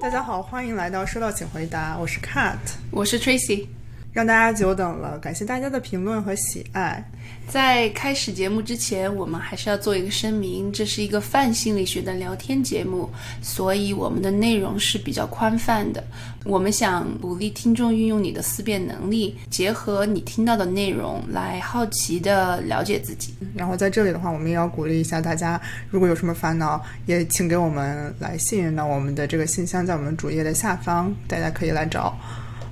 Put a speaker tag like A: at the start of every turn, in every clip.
A: 大家好，欢迎来到收到请回答，我是 Cat，
B: 我是 Tracy。
A: 让大家久等了，感谢大家的评论和喜爱。
B: 在开始节目之前，我们还是要做一个声明，这是一个泛心理学的聊天节目，所以我们的内容是比较宽泛的。我们想鼓励听众运用你的思辨能力，结合你听到的内容来好奇的了解自己。
A: 然后在这里的话，我们也要鼓励一下大家，如果有什么烦恼，也请给我们来信。那我们的这个信箱在我们主页的下方，大家可以来找。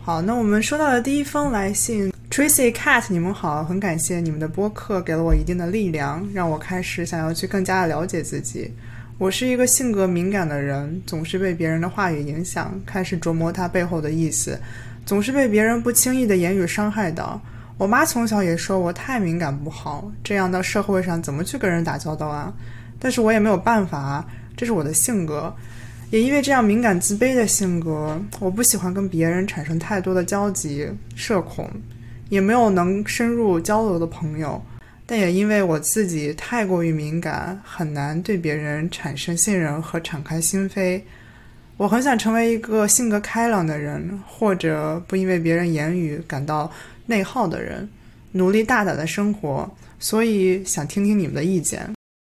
A: 好，那我们收到的第一封来信，Tracy Cat，你们好，很感谢你们的播客给了我一定的力量，让我开始想要去更加的了解自己。我是一个性格敏感的人，总是被别人的话语影响，开始琢磨他背后的意思，总是被别人不轻易的言语伤害到。我妈从小也说我太敏感不好，这样到社会上怎么去跟人打交道啊？但是我也没有办法啊，这是我的性格。也因为这样敏感自卑的性格，我不喜欢跟别人产生太多的交集，社恐，也没有能深入交流的朋友。但也因为我自己太过于敏感，很难对别人产生信任和敞开心扉。我很想成为一个性格开朗的人，或者不因为别人言语感到内耗的人，努力大胆的生活。所以想听听你们的意见。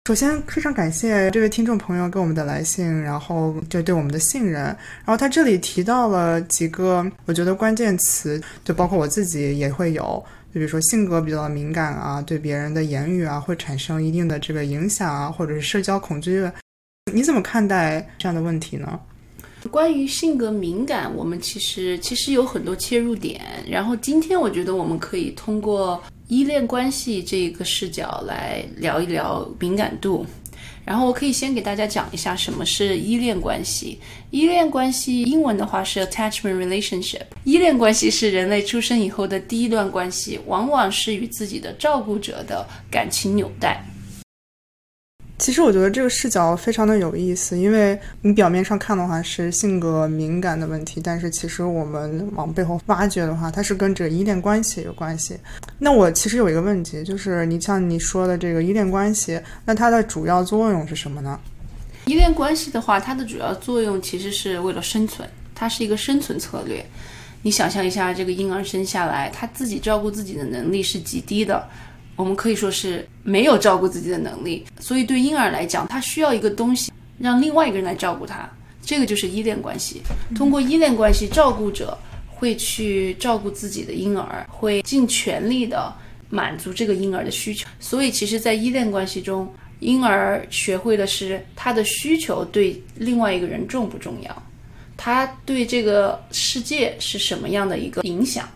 A: 首先，非常感谢这位听众朋友给我们的来信，然后就对我们的信任。然后他这里提到了几个我觉得关键词，就包括我自己也会有，就比如说性格比较敏感啊，对别人的言语啊会产生一定的这个影响啊，或者是社交恐惧。你怎么看待这样的问题呢？
B: 关于性格敏感，我们其实其实有很多切入点。然后今天我觉得我们可以通过。依恋关系这个视角来聊一聊敏感度，然后我可以先给大家讲一下什么是依恋关系。依恋关系英文的话是 attachment relationship。依恋关系是人类出生以后的第一段关系，往往是与自己的照顾者的感情纽带。
A: 其实我觉得这个视角非常的有意思，因为你表面上看的话是性格敏感的问题，但是其实我们往背后挖掘的话，它是跟这个依恋关系有关系。那我其实有一个问题，就是你像你说的这个依恋关系，那它的主要作用是什么呢？
B: 依恋关系的话，它的主要作用其实是为了生存，它是一个生存策略。你想象一下，这个婴儿生下来，他自己照顾自己的能力是极低的。我们可以说是没有照顾自己的能力，所以对婴儿来讲，他需要一个东西让另外一个人来照顾他，这个就是依恋关系。通过依恋关系，照顾者会去照顾自己的婴儿，会尽全力的满足这个婴儿的需求。所以，其实，在依恋关系中，婴儿学会的是他的需求对另外一个人重不重要，他对这个世界是什么样的一个影响。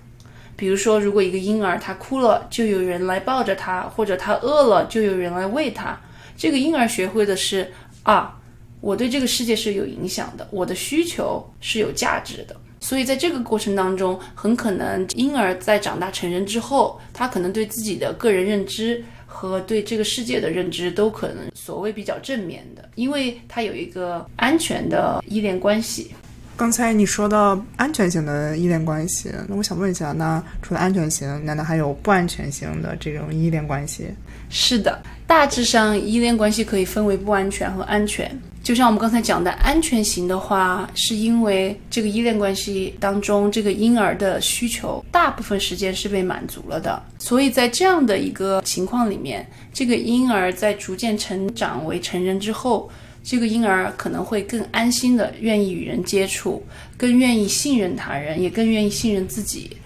B: 比如说，如果一个婴儿他哭了，就有人来抱着他；或者他饿了，就有人来喂他。这个婴儿学会的是啊，我对这个世界是有影响的，我的需求是有价值的。所以在这个过程当中，很可能婴儿在长大成人之后，他可能对自己的个人认知和对这个世界的认知都可能所谓比较正面的，因为他有一个安全的依恋关系。
A: 刚才你说到安全型的依恋关系，那我想问一下，那除了安全型，难道还有不安全型的这种依恋关系？
B: 是的，大致上依恋关系可以分为不安全和安全。就像我们刚才讲的，安全型的话，是因为这个依恋关系当中，这个婴儿的需求大部分时间是被满足了的，所以在这样的一个情况里面，这个婴儿在逐渐成长为成人之后。这个婴儿可能会更安心的愿意与人接触，更愿意信任他人，也更愿意信任自己。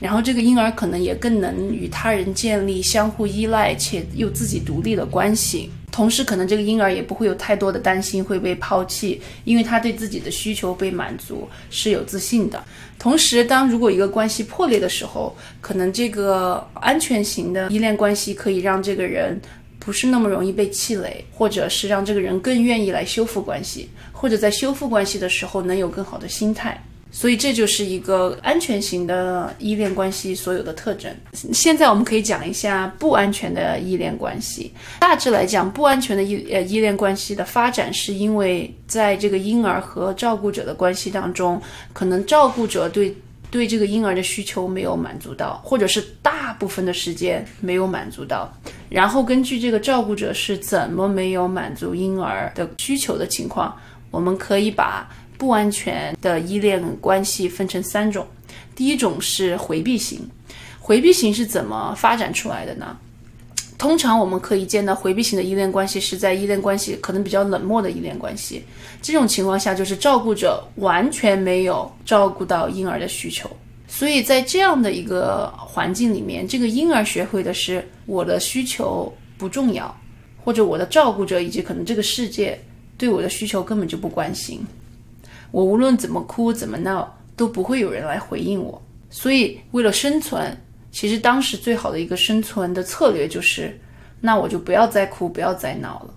B: 然后这个婴儿可能也更能与他人建立相互依赖且又自己独立的关系。同时，可能这个婴儿也不会有太多的担心会被抛弃，因为他对自己的需求被满足是有自信的。同时，当如果一个关系破裂的时候，可能这个安全型的依恋关系可以让这个人。不是那么容易被气馁，或者是让这个人更愿意来修复关系，或者在修复关系的时候能有更好的心态。所以这就是一个安全型的依恋关系所有的特征。现在我们可以讲一下不安全的依恋关系。大致来讲，不安全的依呃依恋关系的发展，是因为在这个婴儿和照顾者的关系当中，可能照顾者对。对这个婴儿的需求没有满足到，或者是大部分的时间没有满足到，然后根据这个照顾者是怎么没有满足婴儿的需求的情况，我们可以把不安全的依恋关系分成三种。第一种是回避型，回避型是怎么发展出来的呢？通常我们可以见到回避型的依恋关系是在依恋关系可能比较冷漠的依恋关系，这种情况下就是照顾者完全没有照顾到婴儿的需求，所以在这样的一个环境里面，这个婴儿学会的是我的需求不重要，或者我的照顾者以及可能这个世界对我的需求根本就不关心，我无论怎么哭怎么闹都不会有人来回应我，所以为了生存。其实当时最好的一个生存的策略就是，那我就不要再哭，不要再闹了。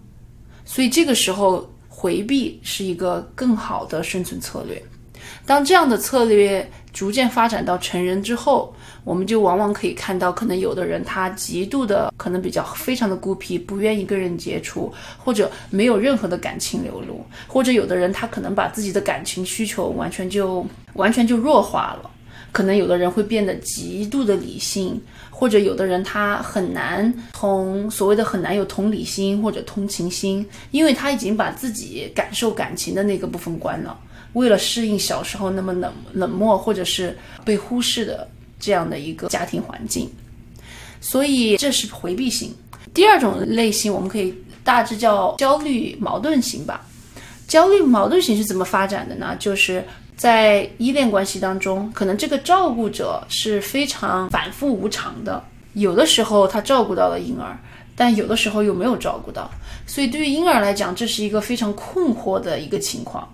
B: 所以这个时候回避是一个更好的生存策略。当这样的策略逐渐发展到成人之后，我们就往往可以看到，可能有的人他极度的可能比较非常的孤僻，不愿意跟人接触，或者没有任何的感情流露，或者有的人他可能把自己的感情需求完全就完全就弱化了。可能有的人会变得极度的理性，或者有的人他很难从所谓的很难有同理心或者同情心，因为他已经把自己感受感情的那个部分关了。为了适应小时候那么冷冷漠或者是被忽视的这样的一个家庭环境，所以这是回避型。第二种类型我们可以大致叫焦虑矛盾型吧。焦虑矛盾型是怎么发展的呢？就是。在依恋关系当中，可能这个照顾者是非常反复无常的。有的时候他照顾到了婴儿，但有的时候又没有照顾到。所以对于婴儿来讲，这是一个非常困惑的一个情况。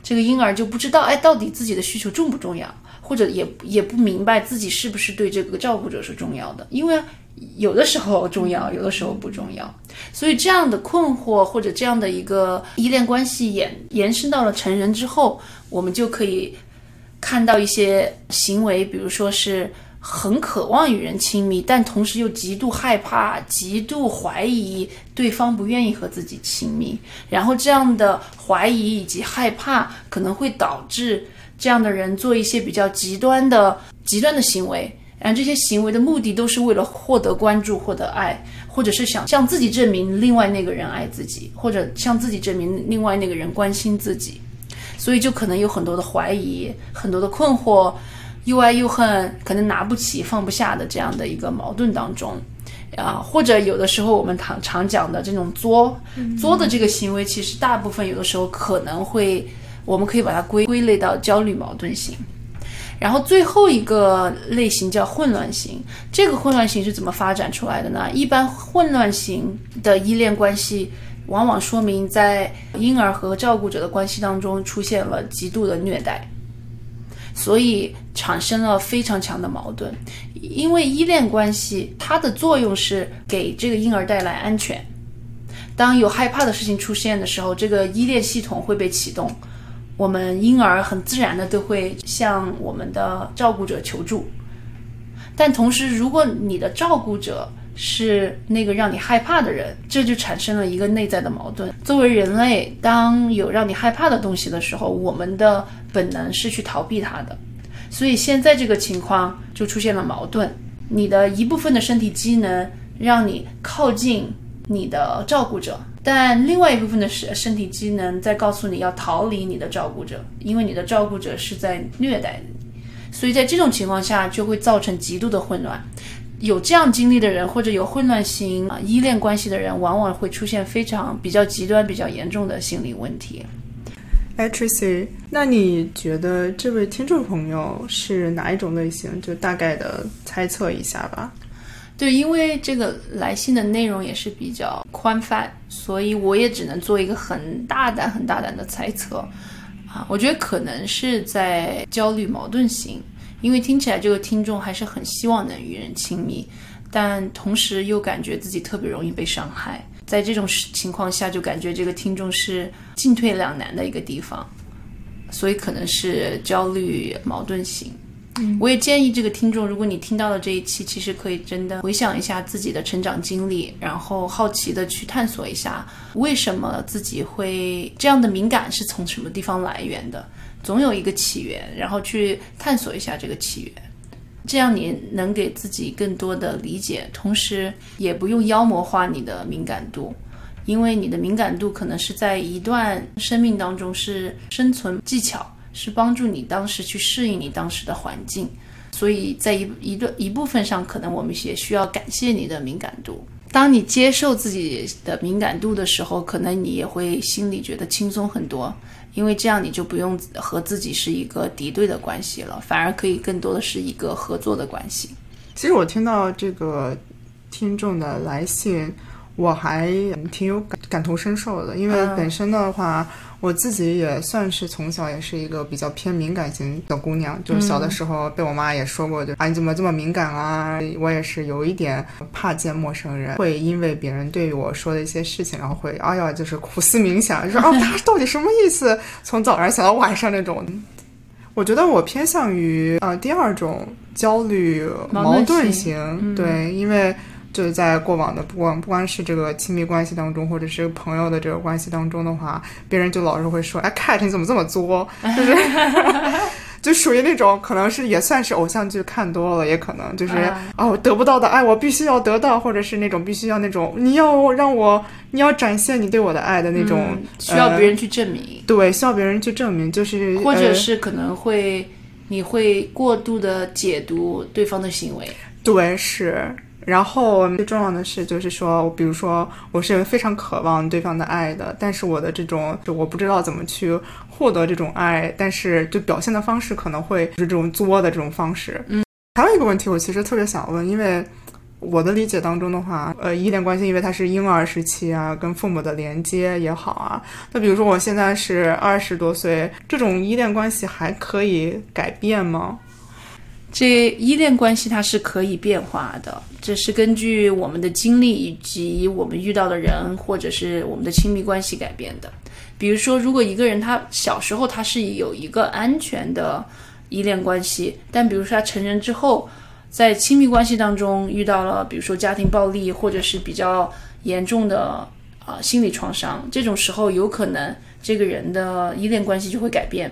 B: 这个婴儿就不知道，哎，到底自己的需求重不重要，或者也也不明白自己是不是对这个照顾者是重要的。因为有的时候重要，有的时候不重要。所以这样的困惑或者这样的一个依恋关系延延伸到了成人之后。我们就可以看到一些行为，比如说是很渴望与人亲密，但同时又极度害怕、极度怀疑对方不愿意和自己亲密。然后这样的怀疑以及害怕可能会导致这样的人做一些比较极端的、极端的行为。然后这些行为的目的都是为了获得关注、获得爱，或者是想向自己证明另外那个人爱自己，或者向自己证明另外那个人关心自己。所以就可能有很多的怀疑，很多的困惑，又爱又恨，可能拿不起放不下的这样的一个矛盾当中，啊，或者有的时候我们常常讲的这种作作的这个行为，其实大部分有的时候可能会，我们可以把它归归类到焦虑矛盾型。然后最后一个类型叫混乱型，这个混乱型是怎么发展出来的呢？一般混乱型的依恋关系。往往说明在婴儿和照顾者的关系当中出现了极度的虐待，所以产生了非常强的矛盾。因为依恋关系它的作用是给这个婴儿带来安全，当有害怕的事情出现的时候，这个依恋系统会被启动，我们婴儿很自然的都会向我们的照顾者求助。但同时，如果你的照顾者，是那个让你害怕的人，这就产生了一个内在的矛盾。作为人类，当有让你害怕的东西的时候，我们的本能是去逃避它的。所以现在这个情况就出现了矛盾。你的一部分的身体机能让你靠近你的照顾者，但另外一部分的身身体机能在告诉你要逃离你的照顾者，因为你的照顾者是在虐待你。所以在这种情况下，就会造成极度的混乱。有这样经历的人，或者有混乱型啊依恋关系的人，往往会出现非常比较极端、比较严重的心理问题。
A: 哎，Tracy，那你觉得这位听众朋友是哪一种类型？就大概的猜测一下吧。
B: 对，因为这个来信的内容也是比较宽泛，所以我也只能做一个很大胆、很大胆的猜测啊。我觉得可能是在焦虑矛盾型。因为听起来这个听众还是很希望能与人亲密，但同时又感觉自己特别容易被伤害，在这种情况下就感觉这个听众是进退两难的一个地方，所以可能是焦虑矛盾型。我也建议这个听众，如果你听到了这一期，其实可以真的回想一下自己的成长经历，然后好奇的去探索一下，为什么自己会这样的敏感是从什么地方来源的。总有一个起源，然后去探索一下这个起源，这样你能给自己更多的理解，同时也不用妖魔化你的敏感度，因为你的敏感度可能是在一段生命当中是生存技巧，是帮助你当时去适应你当时的环境，所以在一一段一部分上，可能我们也需要感谢你的敏感度。当你接受自己的敏感度的时候，可能你也会心里觉得轻松很多，因为这样你就不用和自己是一个敌对的关系了，反而可以更多的是一个合作的关系。
A: 其实我听到这个听众的来信，我还挺有感感同身受的，因为本身的话。我自己也算是从小也是一个比较偏敏感型的姑娘，就是小的时候被我妈也说过，就啊你怎么这么敏感啊？我也是有一点怕见陌生人，会因为别人对我说的一些事情，然后会哎呀就是苦思冥想，说啊他到底什么意思？从早上想到晚上那种。我觉得我偏向于呃第二种焦虑矛盾型，对，因为。就是在过往的不光不光是这个亲密关系当中，或者是朋友的这个关系当中的话，别人就老是会说：“哎，Cat 你怎么这么作？”就是 就属于那种可能是也算是偶像剧看多了，也可能就是哦得不到的爱我必须要得到，或者是那种必须要那种你要让我你要展现你对我的爱的那种
B: 需要别人去证明，
A: 对，需要别人去证明，就是
B: 或者是可能会你会过度的解读对方的行为，
A: 对，是。然后最重要的是，就是说，比如说，我是非常渴望对方的爱的，但是我的这种，就我不知道怎么去获得这种爱，但是就表现的方式可能会是这种作的这种方式。
B: 嗯，
A: 还有一个问题，我其实特别想问，因为我的理解当中的话，呃，依恋关系，因为它是婴儿时期啊，跟父母的连接也好啊，那比如说我现在是二十多岁，这种依恋关系还可以改变吗？
B: 这依恋关系它是可以变化的，这是根据我们的经历以及我们遇到的人或者是我们的亲密关系改变的。比如说，如果一个人他小时候他是有一个安全的依恋关系，但比如说他成人之后，在亲密关系当中遇到了比如说家庭暴力或者是比较严重的啊心理创伤，这种时候有可能这个人的依恋关系就会改变。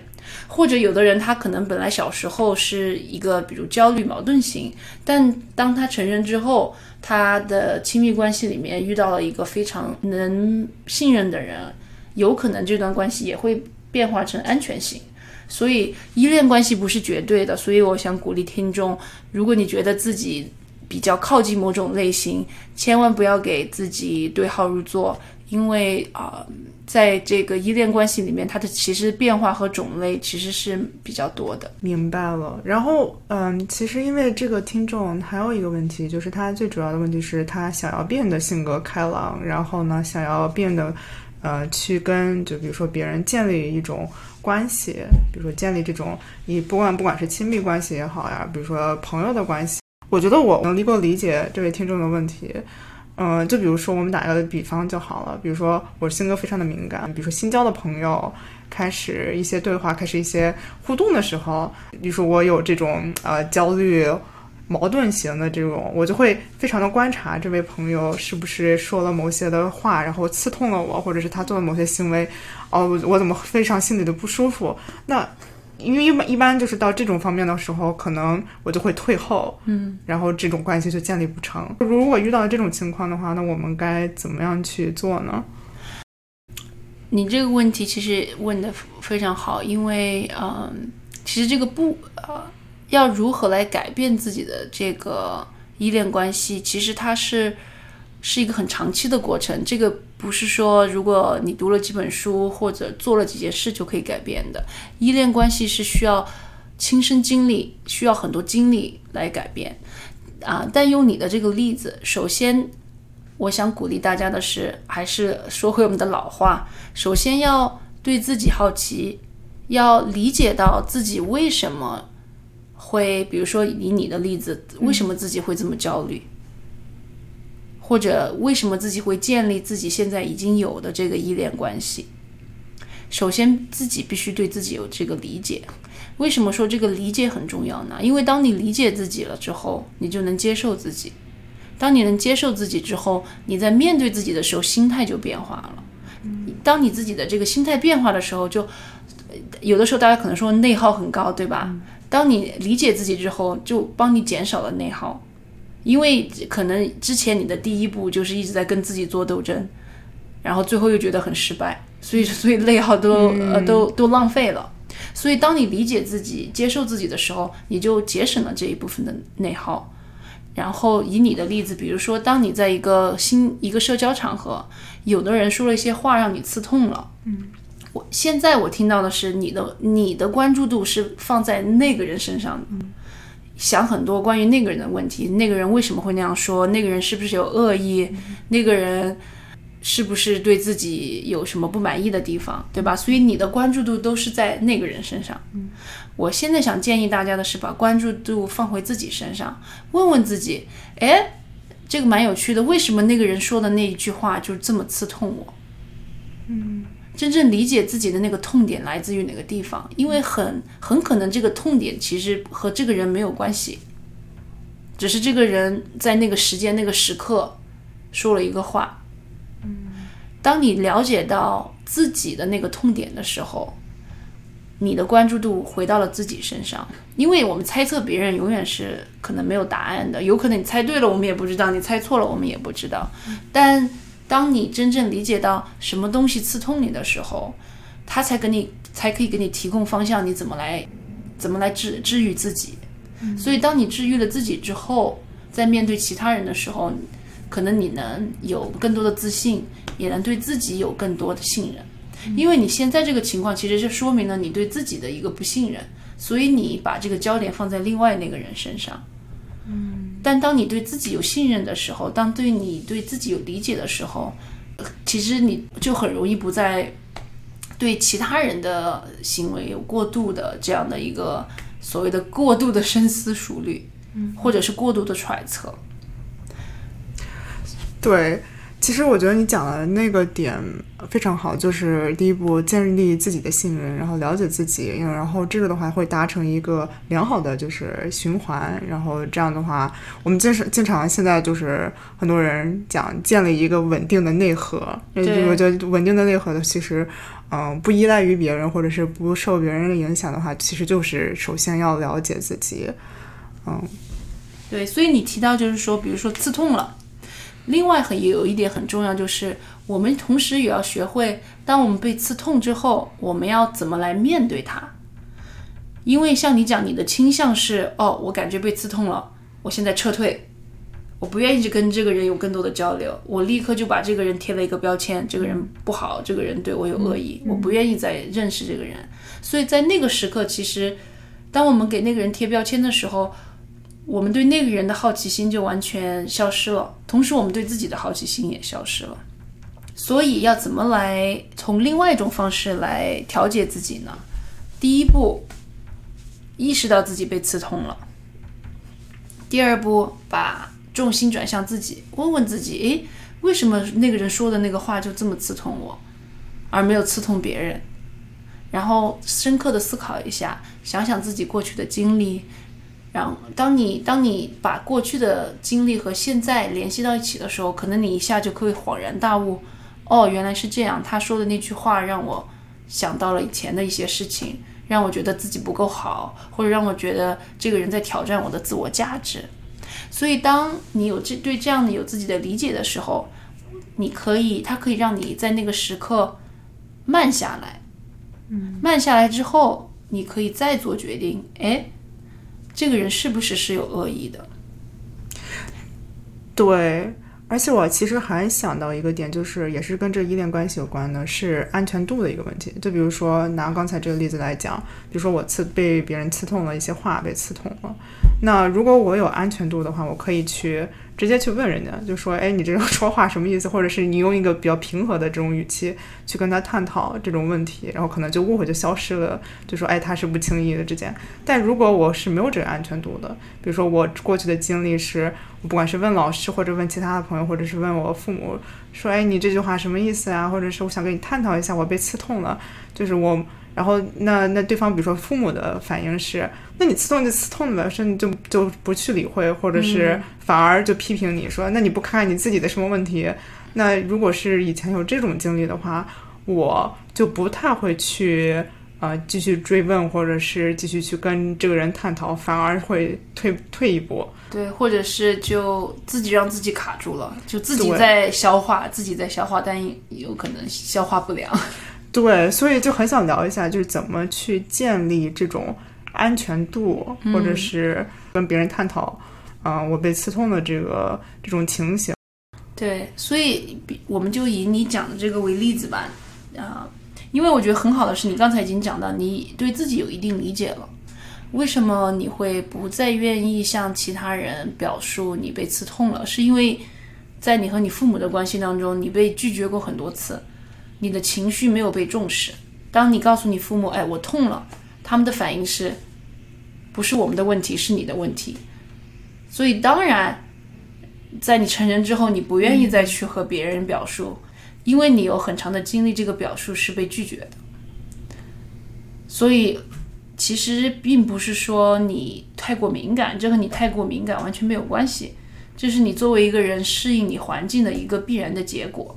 B: 或者有的人他可能本来小时候是一个比如焦虑矛盾型，但当他成人之后，他的亲密关系里面遇到了一个非常能信任的人，有可能这段关系也会变化成安全型。所以依恋关系不是绝对的，所以我想鼓励听众，如果你觉得自己比较靠近某种类型，千万不要给自己对号入座，因为啊。在这个依恋关系里面，它的其实变化和种类其实是比较多的。
A: 明白了。然后，嗯，其实因为这个听众还有一个问题，就是他最主要的问题是他想要变得性格开朗，然后呢，想要变得，呃，去跟就比如说别人建立一种关系，比如说建立这种你不管不管是亲密关系也好呀，比如说朋友的关系，我觉得我能够理解这位听众的问题。嗯，就比如说我们打个比方就好了。比如说我性格非常的敏感，比如说新交的朋友开始一些对话，开始一些互动的时候，比如说我有这种呃焦虑、矛盾型的这种，我就会非常的观察这位朋友是不是说了某些的话，然后刺痛了我，或者是他做了某些行为，哦，我怎么非常心里的不舒服？那。因为一般一般就是到这种方面的时候，可能我就会退后，
B: 嗯，
A: 然后这种关系就建立不成。如果遇到这种情况的话，那我们该怎么样去做呢？
B: 你这个问题其实问的非常好，因为嗯，其实这个不呃，要如何来改变自己的这个依恋关系，其实它是。是一个很长期的过程，这个不是说如果你读了几本书或者做了几件事就可以改变的。依恋关系是需要亲身经历，需要很多经历来改变啊。但用你的这个例子，首先我想鼓励大家的是，还是说回我们的老话，首先要对自己好奇，要理解到自己为什么会，比如说以你的例子，为什么自己会这么焦虑。或者为什么自己会建立自己现在已经有的这个依恋关系？首先，自己必须对自己有这个理解。为什么说这个理解很重要呢？因为当你理解自己了之后，你就能接受自己。当你能接受自己之后，你在面对自己的时候，心态就变化了。当你自己的这个心态变化的时候，就有的时候大家可能说内耗很高，对吧？当你理解自己之后，就帮你减少了内耗，因为可能之前你的第一步就是一直在跟自己做斗争，然后最后又觉得很失败，所以所以内耗都、呃都都浪费了。所以当你理解自己、接受自己的时候，你就节省了这一部分的内耗。然后以你的例子，比如说，当你在一个新一个社交场合，有的人说了一些话让你刺痛了，嗯，我现在我听到的是你的你的关注度是放在那个人身上的，想很多关于那个人的问题，那个人为什么会那样说，那个人是不是有恶意，那个人是不是对自己有什么不满意的地方，对吧？所以你的关注度都是在那个人身上，我现在想建议大家的是，把关注度放回自己身上，问问自己，哎，这个蛮有趣的，为什么那个人说的那一句话就这么刺痛我？
A: 嗯，
B: 真正理解自己的那个痛点来自于哪个地方？因为很很可能这个痛点其实和这个人没有关系，只是这个人在那个时间那个时刻说了一个话。
A: 嗯，
B: 当你了解到自己的那个痛点的时候。你的关注度回到了自己身上，因为我们猜测别人永远是可能没有答案的，有可能你猜对了，我们也不知道；你猜错了，我们也不知道。但当你真正理解到什么东西刺痛你的时候，他才给你才可以给你提供方向，你怎么来怎么来治治愈自己。所以，当你治愈了自己之后，在面对其他人的时候，可能你能有更多的自信，也能对自己有更多的信任。因为你现在这个情况，其实是说明了你对自己的一个不信任，所以你把这个焦点放在另外那个人身上。
A: 嗯，
B: 但当你对自己有信任的时候，当对你对自己有理解的时候，其实你就很容易不再对其他人的行为有过度的这样的一个所谓的过度的深思熟虑，
A: 嗯，
B: 或者是过度的揣测。
A: 对。其实我觉得你讲的那个点非常好，就是第一步建立自己的信任，然后了解自己，然后这个的话会达成一个良好的就是循环，然后这样的话，我们经常经常现在就是很多人讲建立一个稳定的内核，
B: 对，
A: 我觉得稳定的内核的其实，嗯，不依赖于别人或者是不受别人的影响的话，其实就是首先要了解自己，嗯，
B: 对，所以你提到就是说，比如说刺痛了。另外，很也有一点很重要，就是我们同时也要学会，当我们被刺痛之后，我们要怎么来面对它。因为像你讲，你的倾向是，哦，我感觉被刺痛了，我现在撤退，我不愿意去跟这个人有更多的交流，我立刻就把这个人贴了一个标签，这个人不好，这个人对我有恶意，我不愿意再认识这个人。所以在那个时刻，其实当我们给那个人贴标签的时候，我们对那个人的好奇心就完全消失了，同时我们对自己的好奇心也消失了。所以要怎么来从另外一种方式来调节自己呢？第一步，意识到自己被刺痛了；第二步，把重心转向自己，问问自己：诶，为什么那个人说的那个话就这么刺痛我，而没有刺痛别人？然后深刻的思考一下，想想自己过去的经历。然后，当你当你把过去的经历和现在联系到一起的时候，可能你一下就可以恍然大悟，哦，原来是这样。他说的那句话让我想到了以前的一些事情，让我觉得自己不够好，或者让我觉得这个人在挑战我的自我价值。所以，当你有这对这样的有自己的理解的时候，你可以，它可以让你在那个时刻慢下来。
A: 嗯，
B: 慢下来之后，你可以再做决定。哎。这个人是不是是有恶意的？
A: 对，而且我其实还想到一个点，就是也是跟这依恋关系有关的，是安全度的一个问题。就比如说拿刚才这个例子来讲，比如说我刺被别人刺痛了一些话被刺痛了，那如果我有安全度的话，我可以去。直接去问人家，就说：“哎，你这种说话什么意思？”或者是你用一个比较平和的这种语气去跟他探讨这种问题，然后可能就误会就消失了。就说：“哎，他是不轻易的之间。”但如果我是没有这个安全度的，比如说我过去的经历是，我不管是问老师或者问其他的朋友，或者是问我父母，说：“哎，你这句话什么意思啊？”或者是我想跟你探讨一下，我被刺痛了，就是我。然后那那对方比如说父母的反应是，那你刺痛就刺痛呗，甚至就就不去理会，或者是反而就批评你说，那你不看看你自己的什么问题？那如果是以前有这种经历的话，我就不太会去呃继续追问，或者是继续去跟这个人探讨，反而会退退一步。
B: 对，或者是就自己让自己卡住了，就自己在消化，自己在消化，但有可能消化不良。
A: 对，所以就很想聊一下，就是怎么去建立这种安全度，或者是跟别人探讨，啊、我被刺痛的这个这种情形。
B: 对，所以比我们就以你讲的这个为例子吧，啊、因为我觉得很好的是你刚才已经讲到，你对自己有一定理解了。为什么你会不再愿意向其他人表述你被刺痛了？是因为在你和你父母的关系当中，你被拒绝过很多次，你的情绪没有被重视。当你告诉你父母“哎，我痛了”，他们的反应是，不是我们的问题，是你的问题。所以当然，在你成人之后，你不愿意再去和别人表述，因为你有很长的经历，这个表述是被拒绝的。所以，其实并不是说你太过敏感，这和你太过敏感完全没有关系，这是你作为一个人适应你环境的一个必然的结果。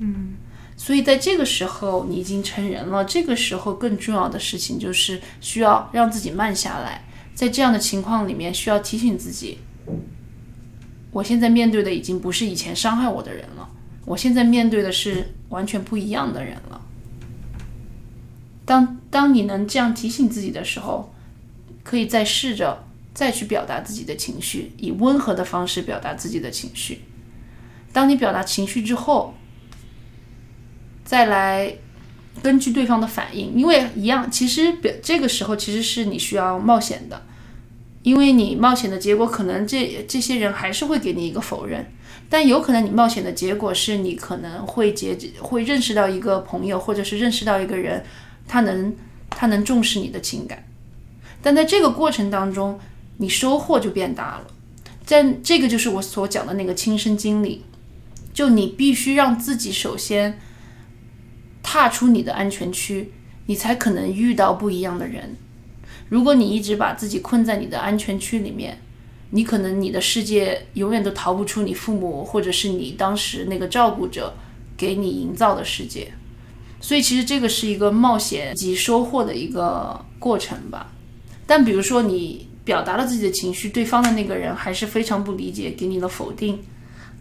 B: 嗯，所以在这个时候，你已经成人了，这个时候更重要的事情就是需要让自己慢下来，在这样的情况里面，需要提醒自己。我现在面对的已经不是以前伤害我的人了，我现在面对的是完全不一样的人了。当当你能这样提醒自己的时候，可以再试着再去表达自己的情绪，以温和的方式表达自己的情绪。当你表达情绪之后，再来根据对方的反应，因为一样，其实表这个时候其实是你需要冒险的。因为你冒险的结果，可能这这些人还是会给你一个否认，但有可能你冒险的结果是你可能会结会认识到一个朋友，或者是认识到一个人，他能他能重视你的情感，但在这个过程当中，你收获就变大了。在这个就是我所讲的那个亲身经历，就你必须让自己首先踏出你的安全区，你才可能遇到不一样的人。如果你一直把自己困在你的安全区里面，你可能你的世界永远都逃不出你父母或者是你当时那个照顾者给你营造的世界。所以其实这个是一个冒险及收获的一个过程吧。但比如说你表达了自己的情绪，对方的那个人还是非常不理解，给你了否定，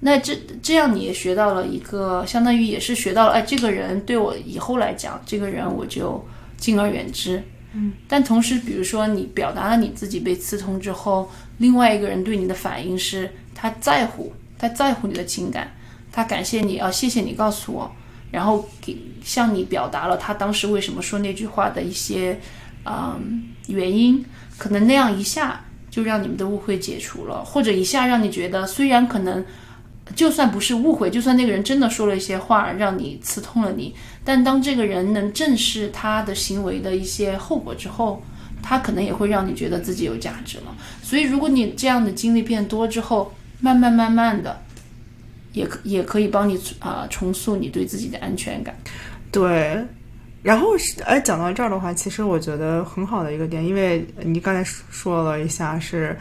B: 那这这样你也学到了一个，相当于也是学到了，哎，这个人对我以后来讲，这个人我就敬而远之。嗯但同时，比如说你表达了你自己被刺痛之后，另外一个人对你的反应是他在乎，他在乎你的情感，他感谢你啊，谢谢你告诉我，然后给向你表达了他当时为什么说那句话的一些嗯原因，可能那样一下就让你们的误会解除了，或者一下让你觉得虽然可能。就算不是误会，就算那个人真的说了一些话让你刺痛了你，但当这个人能正视他的行为的一些后果之后，他可能也会让你觉得自己有价值了。所以，如果你这样的经历变多之后，慢慢慢慢的，也可也可以帮你啊、重塑你对自己的安全感。
A: 对，然后是哎，讲到这儿的话，其实我觉得很好的一个点，因为你刚才说说了一下是。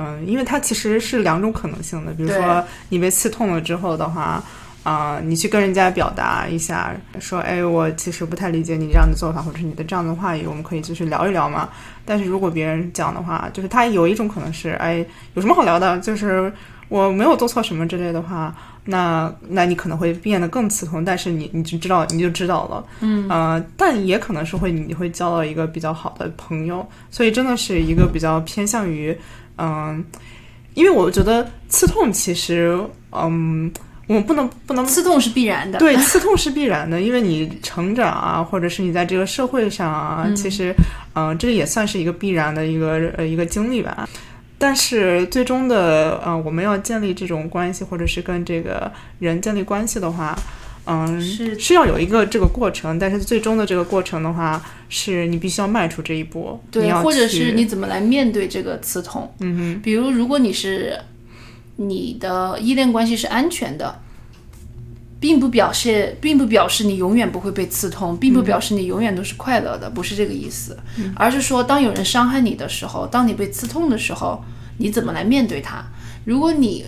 A: 嗯，因为它其实是两种可能性的，比如说你被刺痛了之后的话，啊、你去跟人家表达一下，说，哎，我其实不太理解你这样的做法，或者是你的这样的话语，我们可以就是聊一聊嘛。但是如果别人讲的话，就是他有一种可能是，哎，有什么好聊的？就是我没有做错什么之类的话，那那你可能会变得更刺痛，但是你你就知道你就知道了，嗯，呃，但也可能是会你会交到一个比较好的朋友，所以真的是一个比较偏向于。嗯，因为我觉得刺痛其实，嗯，我们不能不能
B: 刺痛是必然的，
A: 对，刺痛是必然的，因为你成长啊，或者是你在这个社会上啊，
B: 嗯
A: 其实，嗯、这个也算是一个必然的一个呃一个经历吧。但是最终的，呃，我们要建立这种关系，或者是跟这个人建立关系的话，嗯，
B: 是
A: 是要有一个这个过程，但是最终的这个过程的话，是你必须要迈出这一步，你
B: 对，
A: 要
B: 或者是你怎么来面对这个刺痛？
A: 嗯哼，
B: 比如，如果你是你的依恋关系是安全的，并不表示，并不表示你永远不会被刺痛，并不表示你永远都是快乐的，不是这个意思，而是说，当有人伤害你的时候，当你被刺痛的时候，你怎么来面对他？如果你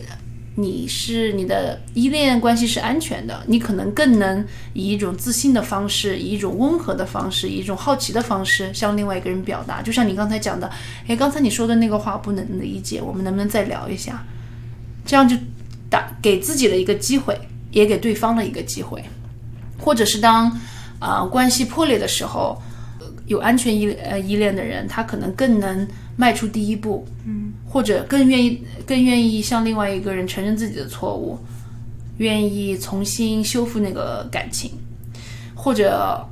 B: 你是你的依恋关系是安全的，你可能更能以一种自信的方式，以一种温和的方式，以一种好奇的方式向另外一个人表达。就像你刚才讲的，诶，刚才你说的那个话不能理解，我们能不能再聊一下？这样就打给自己的一个机会，也给对方的一个机会，或者是当啊、关系破裂的时候，有安全依呃依恋的人，他可能更能迈出第一步，嗯，或者更愿意更愿意向另外一个人承认自己的错误，愿意重新修复那个感情，或者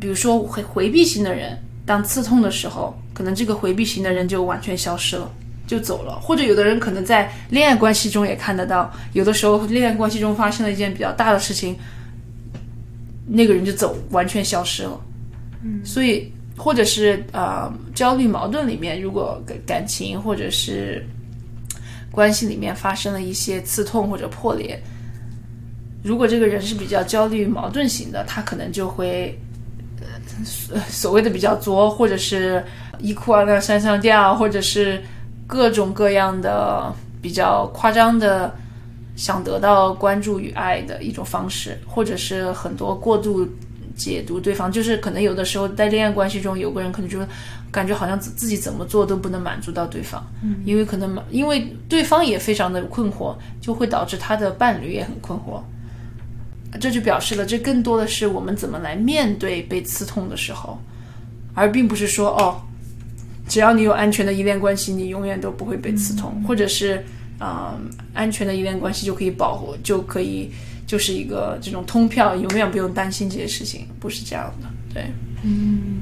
B: 比如说回回避型的人，当刺痛的时候，可能这个回避型的人就完全消失了。就走了，或者有的人可能在恋爱关系中也看得到，有的时候恋爱关系中发生了一件比较大的事情，那个人就走，完全消失了。嗯，所以或者是呃焦虑矛盾里面，如果感感情或者是关系里面发生了一些刺痛或者破裂，如果这个人是比较焦虑矛盾型的，他可能就会所谓的比较作，或者是一哭二闹三上吊，或者是各种各样的比较夸张的想得到关注与爱的一种方式，或者是很多过度解读对方，就是可能有的时候在恋爱关系中，有个人可能就是感觉好像自自己怎么做都不能满足到对方，嗯，因为可能因为对方也非常的困惑，就会导致他的伴侣也很困惑。这就表示了，这更多的是我们怎么来面对被刺痛的时候，而并不是说哦，只要你有安全的依恋关系，你永远都不会被刺痛，或者是啊、呃安全的依恋关系就可以保护，就可以就是一个这种通票，永远不用担心这些事情，不是这样的。对，嗯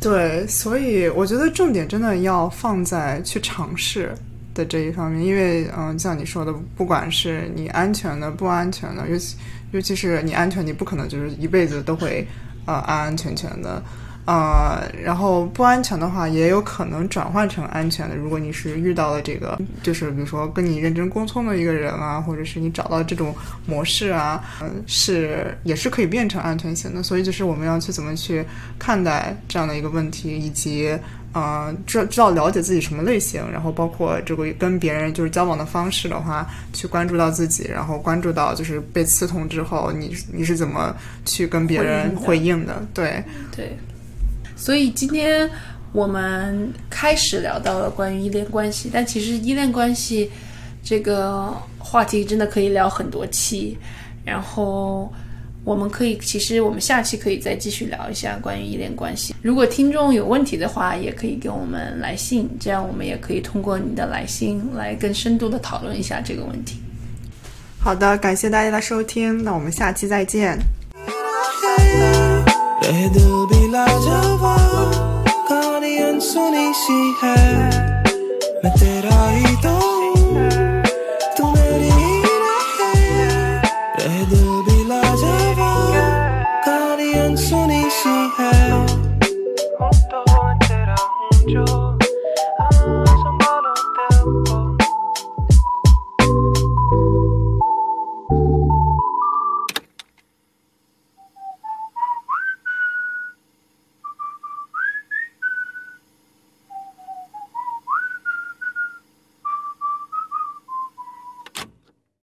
A: 对，所以我觉得重点真的要放在去尝试的这一方面，因为嗯，像你说的，不管是你安全的、不安全的，尤其尤其是你安全，你不可能就是一辈子都会呃安安全全的。呃，然后不安全的话，也有可能转换成安全的。如果你是遇到了这个，就是比如说跟你认真沟通的一个人啊，或者是你找到这种模式啊，嗯、是也是可以变成安全型的。所以就是我们要去怎么去看待这样的一个问题，以及呃，知知道了解自己什么类型，然后包括这个跟别人就是交往的方式的话，去关注到自己，然后关注到就是被刺痛之后，你你是怎么去跟别人回
B: 回
A: 应的？对。
B: 对，所以今天我们开始聊到了关于依恋关系，但其实依恋关系这个话题真的可以聊很多期，然后。我们可以，其实我们下期可以再继续聊一下关于依恋关系。如果听众有问题的话，也可以给我们来信，这样我们也可以通过你的来信来更深度的讨论一下这个问题。
A: 好的，感谢大家的收听，那我们下期再见。
C: रहे दिल भी कहानी अनसुनी सी है। मैं तेरा ही तो